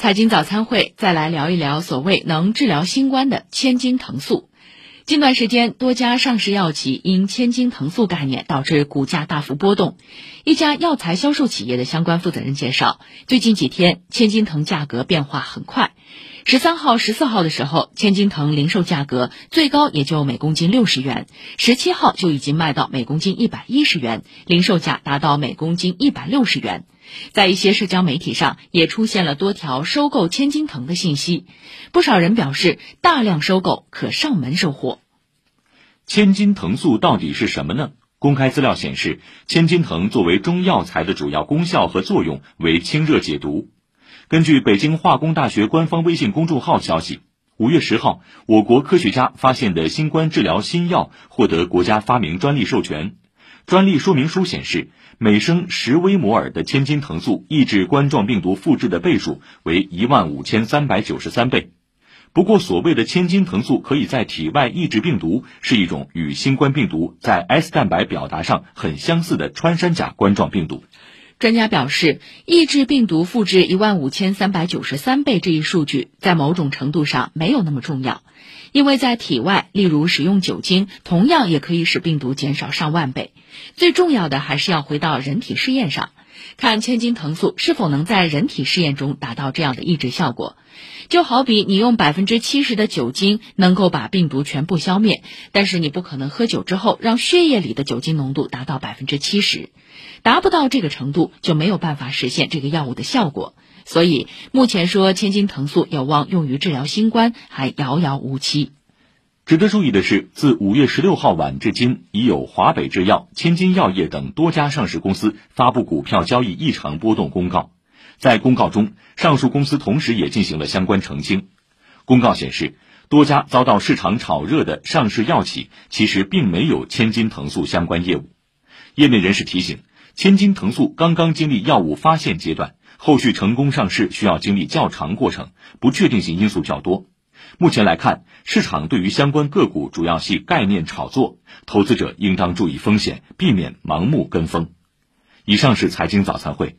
财经早餐会，再来聊一聊所谓能治疗新冠的千金藤素。近段时间，多家上市药企因千金藤素概念导致股价大幅波动。一家药材销售企业的相关负责人介绍，最近几天千金藤价格变化很快。十三号、十四号的时候，千金藤零售价格最高也就每公斤六十元，十七号就已经卖到每公斤一百一十元，零售价达到每公斤一百六十元。在一些社交媒体上也出现了多条收购千金藤的信息，不少人表示大量收购可上门收货。千金藤素到底是什么呢？公开资料显示，千金藤作为中药材的主要功效和作用为清热解毒。根据北京化工大学官方微信公众号消息，五月十号，我国科学家发现的新冠治疗新药获得国家发明专利授权。专利说明书显示，每升十微摩尔的千金藤素抑制冠状病毒复制的倍数为一万五千三百九十三倍。不过，所谓的千金藤素可以在体外抑制病毒，是一种与新冠病毒在 S 蛋白表达上很相似的穿山甲冠状病毒。专家表示，抑制病毒复制一万五千三百九十三倍这一数据，在某种程度上没有那么重要，因为在体外，例如使用酒精，同样也可以使病毒减少上万倍。最重要的还是要回到人体试验上，看千金藤素是否能在人体试验中达到这样的抑制效果。就好比你用百分之七十的酒精能够把病毒全部消灭，但是你不可能喝酒之后让血液里的酒精浓度达到百分之七十。达不到这个程度，就没有办法实现这个药物的效果。所以目前说千金藤素有望用于治疗新冠，还遥遥无期。值得注意的是，自五月十六号晚至今，已有华北制药、千金药业等多家上市公司发布股票交易异常波动公告。在公告中，上述公司同时也进行了相关澄清。公告显示，多家遭到市场炒热的上市药企，其实并没有千金藤素相关业务。业内人士提醒。千金藤素刚刚经历药物发现阶段，后续成功上市需要经历较长过程，不确定性因素较多。目前来看，市场对于相关个股主要系概念炒作，投资者应当注意风险，避免盲目跟风。以上是财经早餐会。